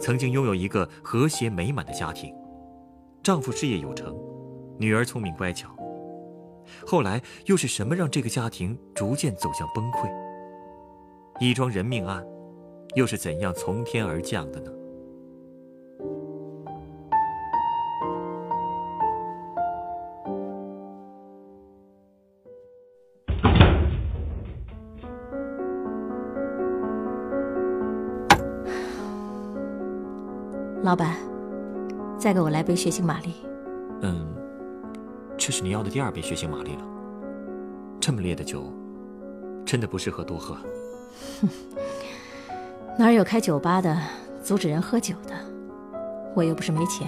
曾经拥有一个和谐美满的家庭，丈夫事业有成，女儿聪明乖巧。后来又是什么让这个家庭逐渐走向崩溃？一桩人命案，又是怎样从天而降的呢？老板，再给我来杯血腥玛丽。嗯，这是你要的第二杯血腥玛丽了。这么烈的酒，真的不适合多喝。哼，哪有开酒吧的阻止人喝酒的？我又不是没钱。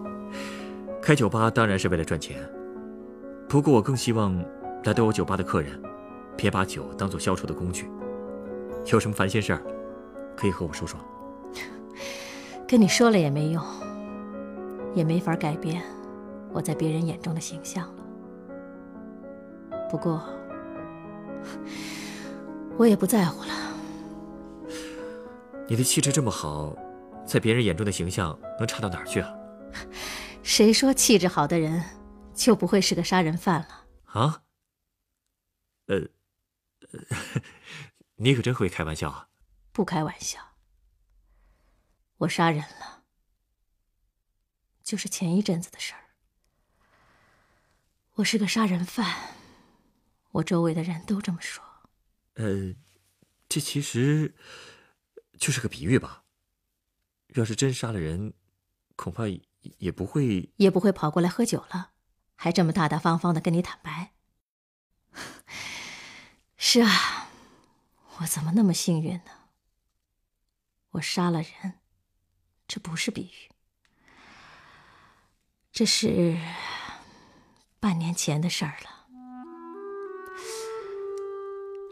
开酒吧当然是为了赚钱，不过我更希望来到我酒吧的客人，别把酒当做消愁的工具。有什么烦心事儿，可以和我说说。跟你说了也没用，也没法改变我在别人眼中的形象了。不过，我也不在乎了。你的气质这么好，在别人眼中的形象能差到哪儿去啊？谁说气质好的人就不会是个杀人犯了？啊？呃，你可真会开玩笑啊！不开玩笑。我杀人了，就是前一阵子的事儿。我是个杀人犯，我周围的人都这么说。呃，这其实就是个比喻吧。要是真杀了人，恐怕也不会也不会跑过来喝酒了，还这么大大方方的跟你坦白。是啊，我怎么那么幸运呢？我杀了人。这不是比喻，这是半年前的事儿了。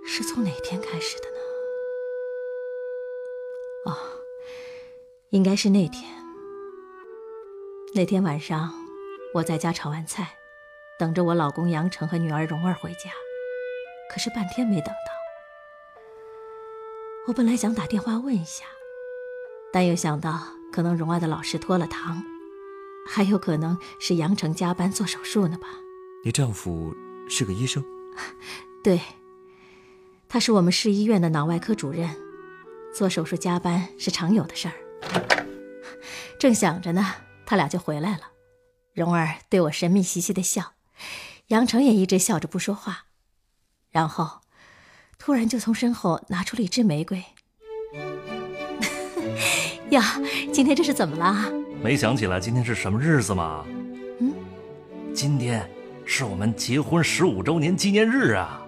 是从哪天开始的呢？哦，应该是那天。那天晚上，我在家炒完菜，等着我老公杨成和女儿蓉儿回家，可是半天没等到。我本来想打电话问一下，但又想到。可能蓉儿的老师拖了堂，还有可能是杨成加班做手术呢吧？你丈夫是个医生？对，他是我们市医院的脑外科主任，做手术加班是常有的事儿。正想着呢，他俩就回来了。蓉儿对我神秘兮兮的笑，杨成也一直笑着不说话，然后突然就从身后拿出了一支玫瑰。呀，今天这是怎么了？没想起来今天是什么日子吗？嗯，今天是我们结婚十五周年纪念日啊。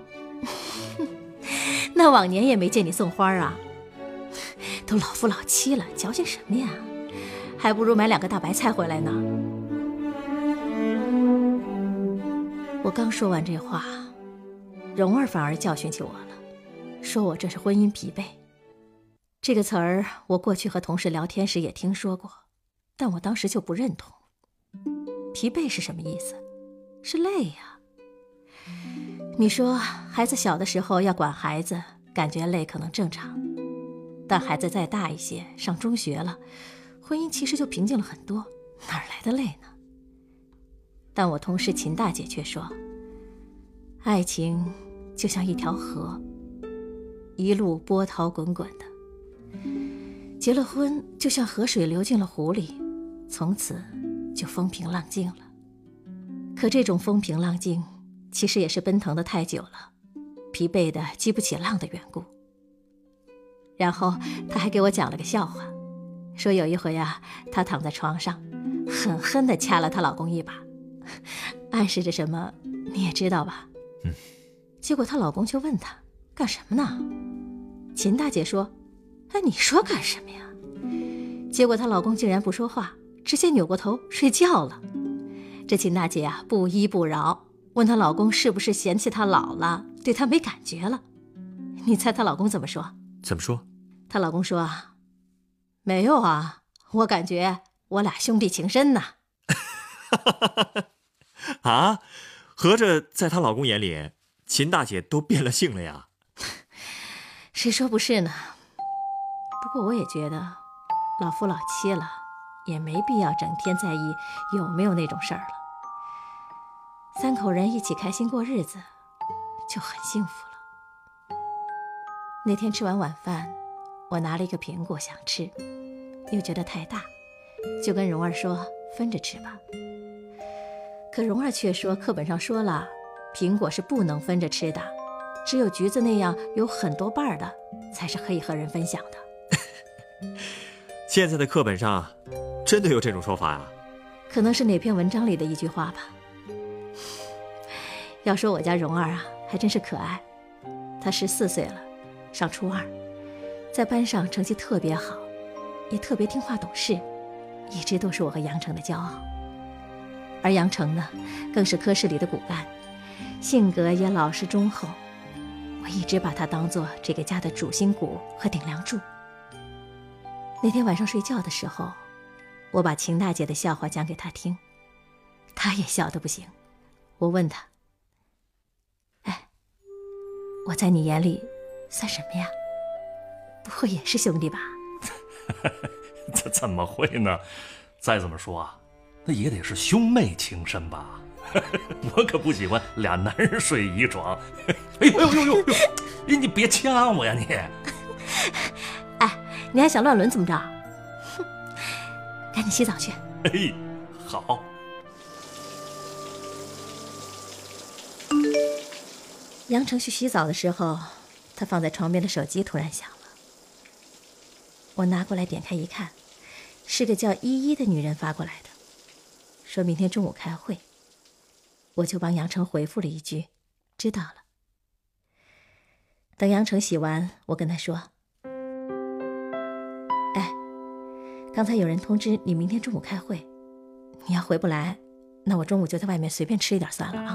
那往年也没见你送花啊。都老夫老妻了，矫情什么呀？还不如买两个大白菜回来呢。我刚说完这话，蓉儿反而教训起我了，说我这是婚姻疲惫。这个词儿，我过去和同事聊天时也听说过，但我当时就不认同。疲惫是什么意思？是累呀。你说孩子小的时候要管孩子，感觉累可能正常，但孩子再大一些，上中学了，婚姻其实就平静了很多，哪来的累呢？但我同事秦大姐却说，爱情就像一条河，一路波涛滚滚的。结了婚，就像河水流进了湖里，从此就风平浪静了。可这种风平浪静，其实也是奔腾的太久了，疲惫的激不起浪的缘故。然后他还给我讲了个笑话，说有一回啊，她躺在床上，狠狠地掐了她老公一把，暗示着什么，你也知道吧？嗯。结果她老公就问她干什么呢？秦大姐说。哎，你说干什么呀？结果她老公竟然不说话，直接扭过头睡觉了。这秦大姐啊，不依不饶，问她老公是不是嫌弃她老了，对她没感觉了。你猜她老公怎么说？怎么说？她老公说啊，没有啊，我感觉我俩兄弟情深呐。啊，合着在她老公眼里，秦大姐都变了性了呀？谁说不是呢？不过我也觉得，老夫老妻了，也没必要整天在意有没有那种事儿了。三口人一起开心过日子，就很幸福了。那天吃完晚饭，我拿了一个苹果想吃，又觉得太大，就跟蓉儿说分着吃吧。可蓉儿却说课本上说了，苹果是不能分着吃的，只有橘子那样有很多瓣的，才是可以和人分享的。现在的课本上真的有这种说法呀？可能是哪篇文章里的一句话吧。要说我家蓉儿啊，还真是可爱。她十四岁了，上初二，在班上成绩特别好，也特别听话懂事，一直都是我和杨成的骄傲。而杨成呢，更是科室里的骨干，性格也老实忠厚。我一直把他当做这个家的主心骨和顶梁柱。那天晚上睡觉的时候，我把秦大姐的笑话讲给她听，她也笑得不行。我问她：“哎。我在你眼里算什么呀？不会也是兄弟吧？这怎么会呢？再怎么说啊，那也得是兄妹情深吧？我可不喜欢俩男人睡一床。哎呦呦呦呦！你别掐我呀你！哎，你还想乱伦怎么着？哼！赶紧洗澡去。哎，好。杨成去洗澡的时候，他放在床边的手机突然响了。我拿过来点开一看，是个叫依依的女人发过来的，说明天中午开会。我就帮杨成回复了一句：“知道了。”等杨成洗完，我跟他说：“刚才有人通知你明天中午开会，你要回不来，那我中午就在外面随便吃一点算了啊。”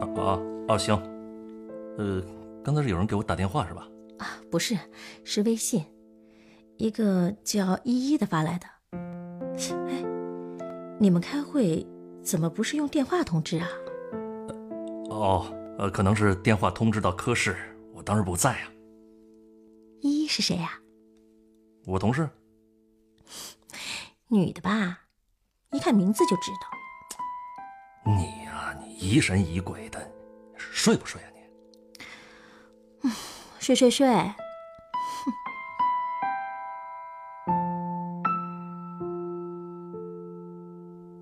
啊啊啊！行。呃，刚才是有人给我打电话是吧？啊，不是，是微信，一个叫依依的发来的。哎，你们开会怎么不是用电话通知啊？哦，呃，可能是电话通知到科室，我当时不在啊。依依是谁呀？我同事。女的吧？一看名字就知道。你呀，你疑神疑鬼的，睡不睡啊你？睡睡睡！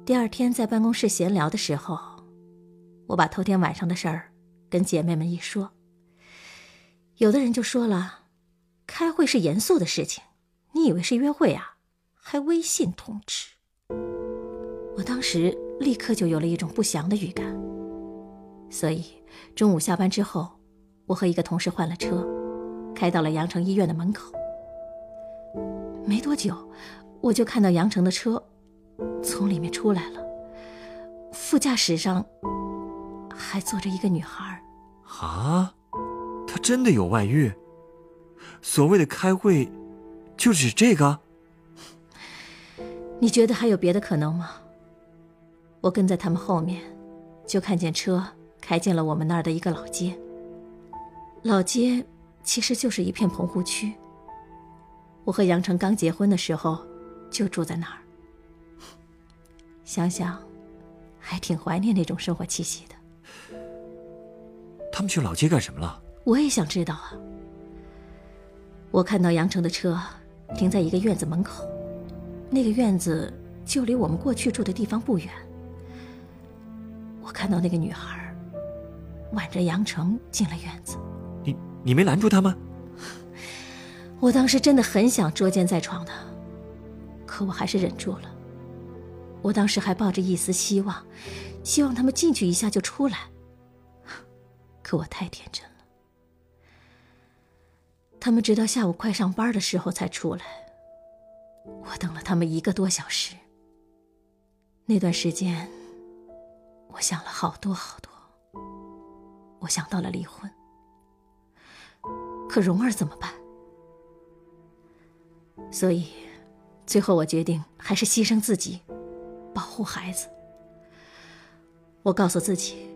第二天在办公室闲聊的时候，我把头天晚上的事儿跟姐妹们一说，有的人就说了：“开会是严肃的事情，你以为是约会啊？还微信通知。”我当时立刻就有了一种不祥的预感，所以中午下班之后。我和一个同事换了车，开到了阳城医院的门口。没多久，我就看到阳城的车从里面出来了，副驾驶上还坐着一个女孩。啊，他真的有外遇？所谓的开会，就指这个？你觉得还有别的可能吗？我跟在他们后面，就看见车开进了我们那儿的一个老街。老街其实就是一片棚户区。我和杨成刚结婚的时候，就住在那儿。想想，还挺怀念那种生活气息的。他们去老街干什么了？我也想知道啊。我看到杨成的车停在一个院子门口，那个院子就离我们过去住的地方不远。我看到那个女孩挽着杨成进了院子。你你没拦住他吗？我当时真的很想捉奸在床的，可我还是忍住了。我当时还抱着一丝希望，希望他们进去一下就出来。可我太天真了，他们直到下午快上班的时候才出来。我等了他们一个多小时。那段时间，我想了好多好多。我想到了离婚，可蓉儿怎么办？所以，最后我决定还是牺牲自己，保护孩子。我告诉自己，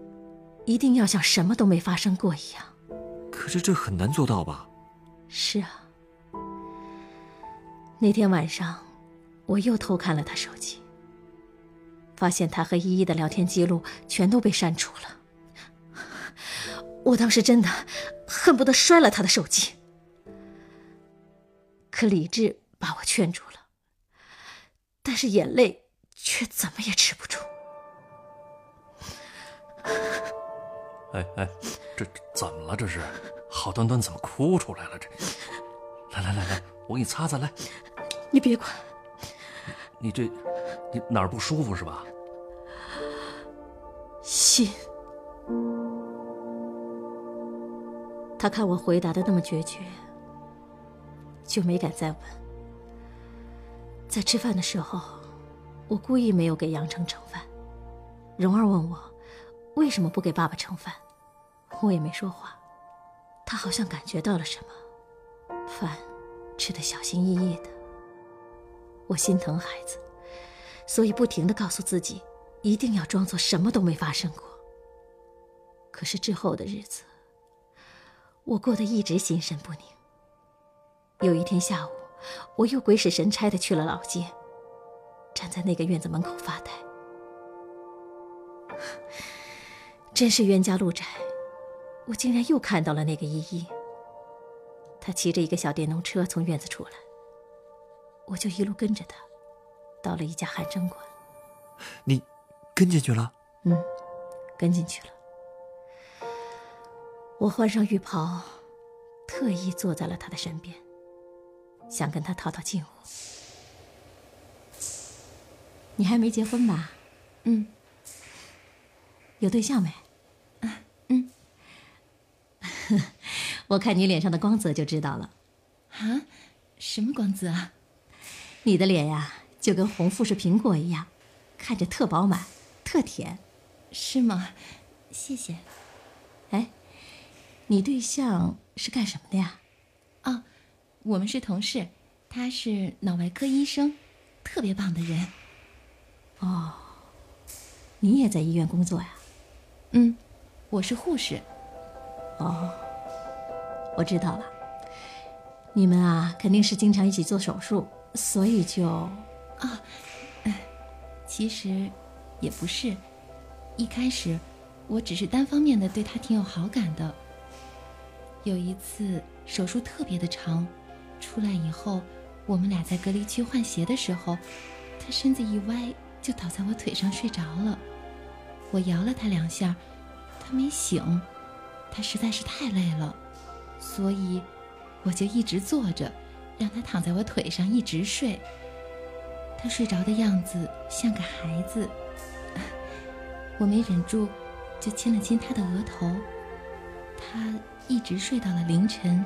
一定要像什么都没发生过一样。可是这很难做到吧？是啊。那天晚上，我又偷看了他手机，发现他和依依的聊天记录全都被删除了。我当时真的恨不得摔了他的手机，可理智把我劝住了，但是眼泪却怎么也止不住。哎哎，这怎么了？这是好端端怎么哭出来了？这，来来来来，我给你擦擦来。你别管。你这，你哪儿不舒服是吧？心。他看我回答的那么决绝，就没敢再问。在吃饭的时候，我故意没有给杨成盛饭。蓉儿问我为什么不给爸爸盛饭，我也没说话。他好像感觉到了什么，饭吃得小心翼翼的。我心疼孩子，所以不停的告诉自己，一定要装作什么都没发生过。可是之后的日子。我过得一直心神不宁。有一天下午，我又鬼使神差的去了老街，站在那个院子门口发呆。真是冤家路窄，我竟然又看到了那个依依。他骑着一个小电动车从院子出来，我就一路跟着他，到了一家汗蒸馆。你跟进去了？嗯，跟进去了。我换上浴袍，特意坐在了他的身边，想跟他套套近乎。你还没结婚吧？嗯。有对象没？嗯。我看你脸上的光泽就知道了。啊？什么光泽啊？你的脸呀，就跟红富士苹果一样，看着特饱满，特甜。是吗？谢谢。哎。你对象是干什么的呀？哦，我们是同事，他是脑外科医生，特别棒的人。哦，你也在医院工作呀？嗯，我是护士。哦，我知道了。你们啊，肯定是经常一起做手术，所以就……啊，其实也不是。一开始，我只是单方面的对他挺有好感的。有一次手术特别的长，出来以后，我们俩在隔离区换鞋的时候，他身子一歪就倒在我腿上睡着了。我摇了他两下，他没醒，他实在是太累了，所以我就一直坐着，让他躺在我腿上一直睡。他睡着的样子像个孩子，我没忍住，就亲了亲他的额头，他。一直睡到了凌晨，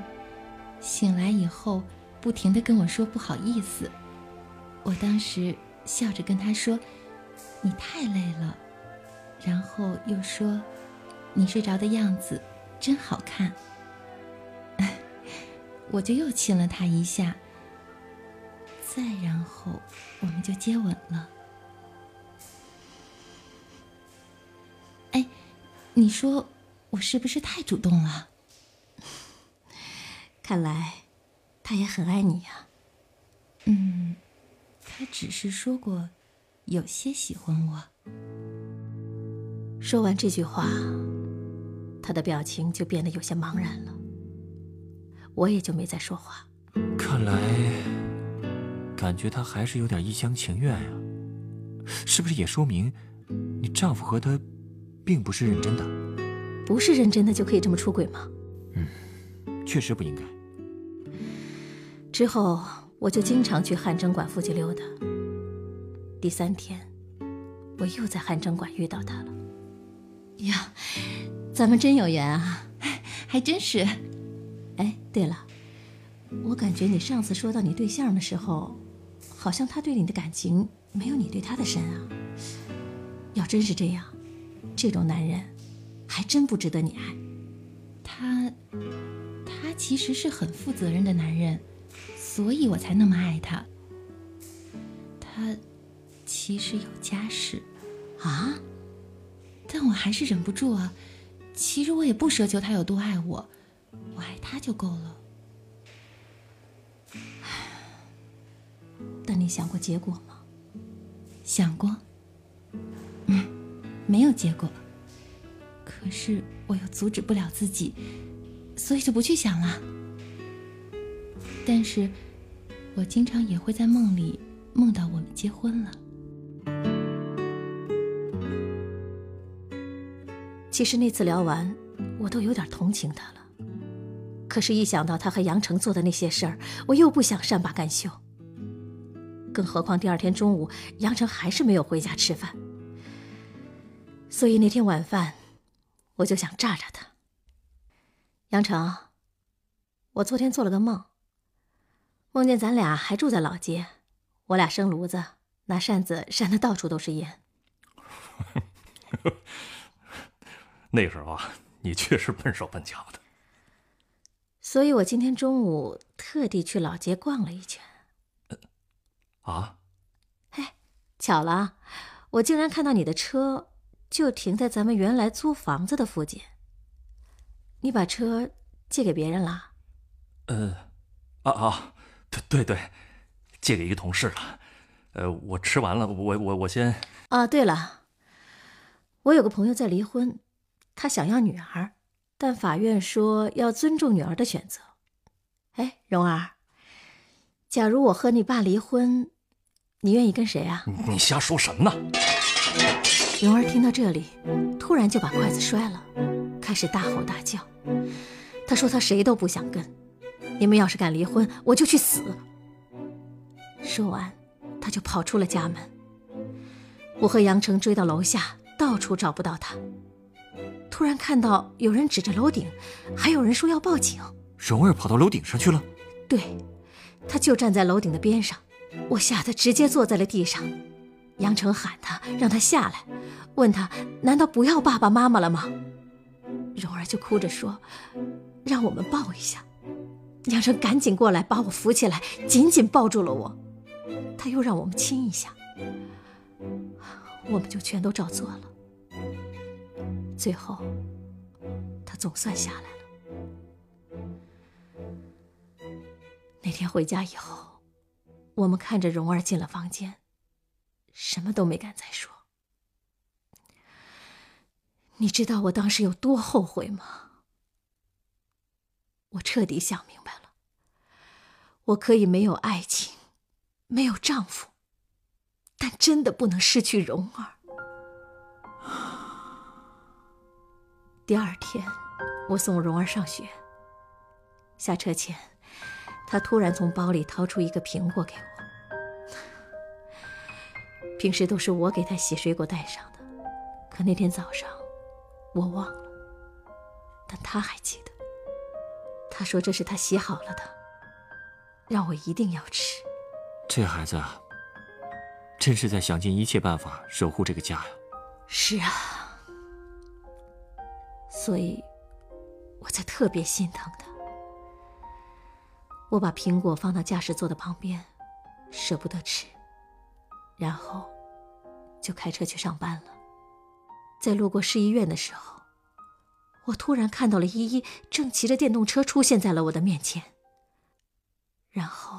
醒来以后不停的跟我说不好意思。我当时笑着跟他说：“你太累了。”然后又说：“你睡着的样子真好看。”我就又亲了他一下，再然后我们就接吻了。哎，你说我是不是太主动了？看来，他也很爱你呀。嗯，他只是说过，有些喜欢我。说完这句话，他的表情就变得有些茫然了。我也就没再说话。看来，感觉他还是有点一厢情愿呀。是不是也说明，你丈夫和他，并不是认真的？不是认真的就可以这么出轨吗？嗯。确实不应该。之后，我就经常去汗蒸馆附近溜达。第三天，我又在汗蒸馆遇到他了。呀，咱们真有缘啊！还真是。哎，对了，我感觉你上次说到你对象的时候，好像他对你的感情没有你对他的深啊。要真是这样，这种男人还真不值得你爱。他，他其实是很负责任的男人，所以我才那么爱他。他其实有家室啊，但我还是忍不住啊。其实我也不奢求他有多爱我，我爱他就够了。但你想过结果吗？想过。嗯，没有结果。可是我又阻止不了自己，所以就不去想了。但是，我经常也会在梦里梦到我们结婚了。其实那次聊完，我都有点同情他了。可是，一想到他和杨成做的那些事儿，我又不想善罢甘休。更何况第二天中午，杨成还是没有回家吃饭。所以那天晚饭，我就想炸炸他。杨成，我昨天做了个梦，梦见咱俩还住在老街，我俩生炉子，拿扇子扇的到处都是烟。那时候啊，你确实笨手笨脚的。所以我今天中午特地去老街逛了一圈。啊？哎，巧了，我竟然看到你的车。就停在咱们原来租房子的附近。你把车借给别人了？呃，啊啊，对对对，借给一个同事了。呃，我吃完了，我我我先。啊，对了，我有个朋友在离婚，他想要女儿，但法院说要尊重女儿的选择。哎，蓉儿，假如我和你爸离婚，你愿意跟谁啊？你瞎说什么呢？蓉儿听到这里，突然就把筷子摔了，开始大吼大叫。她说她谁都不想跟，你们要是敢离婚，我就去死。说完，她就跑出了家门。我和杨成追到楼下，到处找不到他。突然看到有人指着楼顶，还有人说要报警。蓉儿跑到楼顶上去了？对，他就站在楼顶的边上。我吓得直接坐在了地上。杨成喊他，让他下来，问他难道不要爸爸妈妈了吗？蓉儿就哭着说，让我们抱一下。杨成赶紧过来把我扶起来，紧紧抱住了我。他又让我们亲一下，我们就全都照做了。最后，他总算下来了。那天回家以后，我们看着蓉儿进了房间。什么都没敢再说。你知道我当时有多后悔吗？我彻底想明白了。我可以没有爱情，没有丈夫，但真的不能失去蓉儿。第二天，我送蓉儿上学。下车前，他突然从包里掏出一个苹果给我。平时都是我给他洗水果带上的，可那天早上我忘了，但他还记得。他说这是他洗好了的，让我一定要吃。这孩子真是在想尽一切办法守护这个家呀。是啊，所以我才特别心疼他。我把苹果放到驾驶座的旁边，舍不得吃，然后。就开车去上班了。在路过市医院的时候，我突然看到了依依正骑着电动车出现在了我的面前。然后，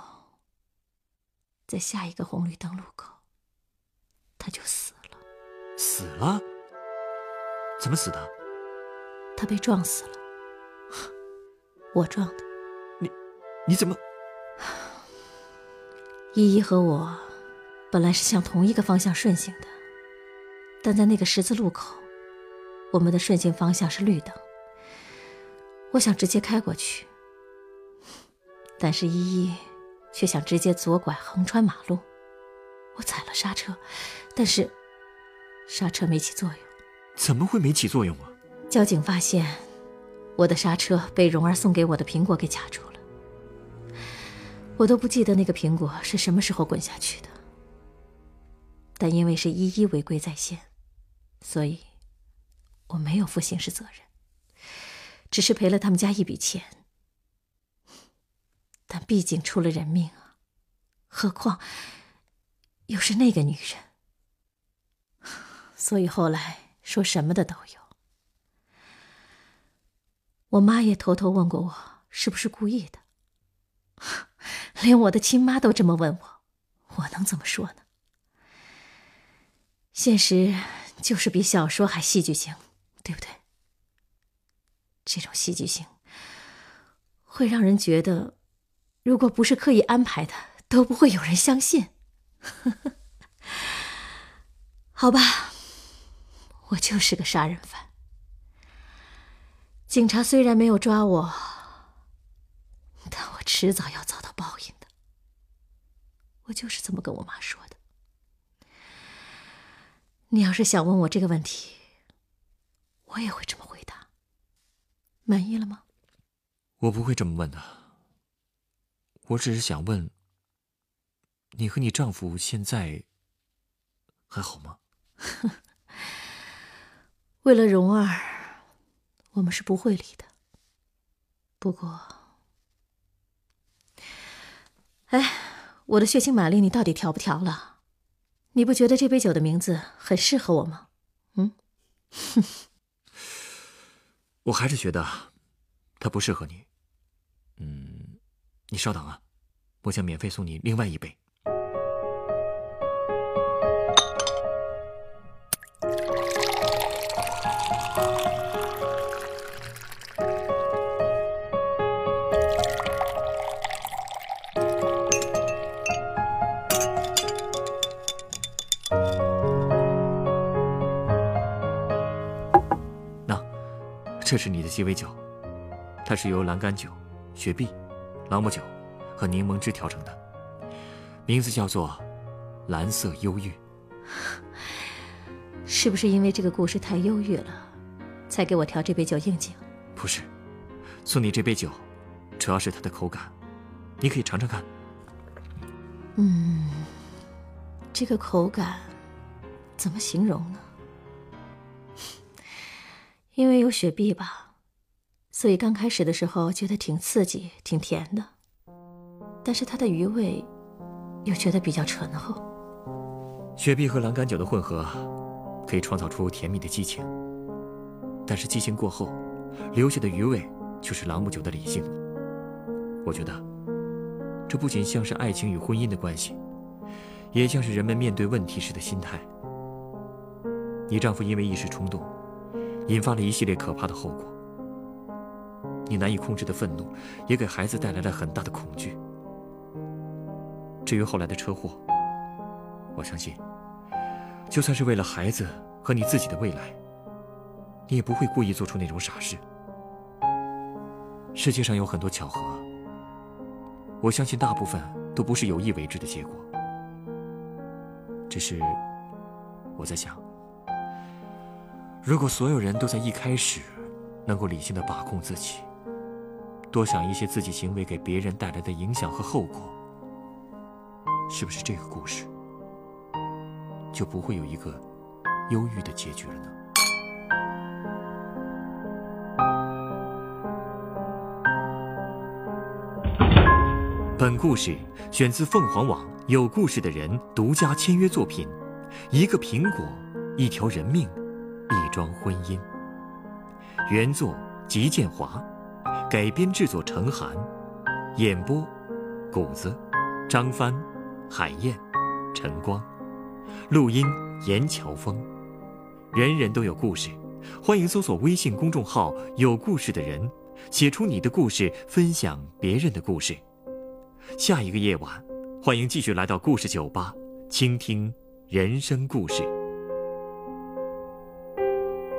在下一个红绿灯路口，他就死了。死了？怎么死的？他被撞死了。我撞的。你，你怎么？依依和我本来是向同一个方向顺行的。但在那个十字路口，我们的顺行方向是绿灯。我想直接开过去，但是依依却想直接左拐横穿马路。我踩了刹车，但是刹车没起作用。怎么会没起作用啊？交警发现我的刹车被蓉儿送给我的苹果给卡住了。我都不记得那个苹果是什么时候滚下去的。但因为是一一违规在先，所以我没有负刑事责任，只是赔了他们家一笔钱。但毕竟出了人命啊，何况又是那个女人，所以后来说什么的都有。我妈也偷偷问过我是不是故意的，连我的亲妈都这么问我，我能怎么说呢？现实就是比小说还戏剧性，对不对？这种戏剧性会让人觉得，如果不是刻意安排的，都不会有人相信。好吧，我就是个杀人犯。警察虽然没有抓我，但我迟早要遭到报应的。我就是这么跟我妈说的。你要是想问我这个问题，我也会这么回答。满意了吗？我不会这么问的。我只是想问，你和你丈夫现在还好吗？为了蓉儿，我们是不会离的。不过，哎，我的血清玛丽，你到底调不调了？你不觉得这杯酒的名字很适合我吗？嗯，我还是觉得它不适合你。嗯，你稍等啊，我想免费送你另外一杯。这是你的鸡尾酒，它是由蓝甘酒、雪碧、朗姆酒和柠檬汁调成的，名字叫做“蓝色忧郁”。是不是因为这个故事太忧郁了，才给我调这杯酒应景？不是，送你这杯酒，主要是它的口感，你可以尝尝看。嗯，这个口感怎么形容呢？因为有雪碧吧，所以刚开始的时候觉得挺刺激、挺甜的，但是它的余味又觉得比较醇厚。雪碧和栏杆酒的混合可以创造出甜蜜的激情，但是激情过后留下的余味就是朗姆酒的理性。我觉得这不仅像是爱情与婚姻的关系，也像是人们面对问题时的心态。你丈夫因为一时冲动。引发了一系列可怕的后果。你难以控制的愤怒，也给孩子带来了很大的恐惧。至于后来的车祸，我相信，就算是为了孩子和你自己的未来，你也不会故意做出那种傻事。世界上有很多巧合，我相信大部分都不是有意为之的结果。只是我在想。如果所有人都在一开始能够理性的把控自己，多想一些自己行为给别人带来的影响和后果，是不是这个故事就不会有一个忧郁的结局了呢？本故事选自凤凰网有故事的人独家签约作品，《一个苹果，一条人命》。一桩婚姻。原作：吉建华，改编制作：陈寒，演播：谷子、张帆、海燕、陈光，录音：严乔峰。人人都有故事，欢迎搜索微信公众号“有故事的人”，写出你的故事，分享别人的故事。下一个夜晚，欢迎继续来到故事酒吧，倾听人生故事。